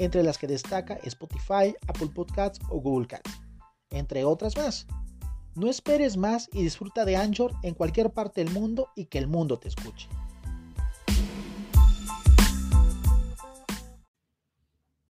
entre las que destaca Spotify, Apple Podcasts o Google Cats, entre otras más. No esperes más y disfruta de Anchor en cualquier parte del mundo y que el mundo te escuche.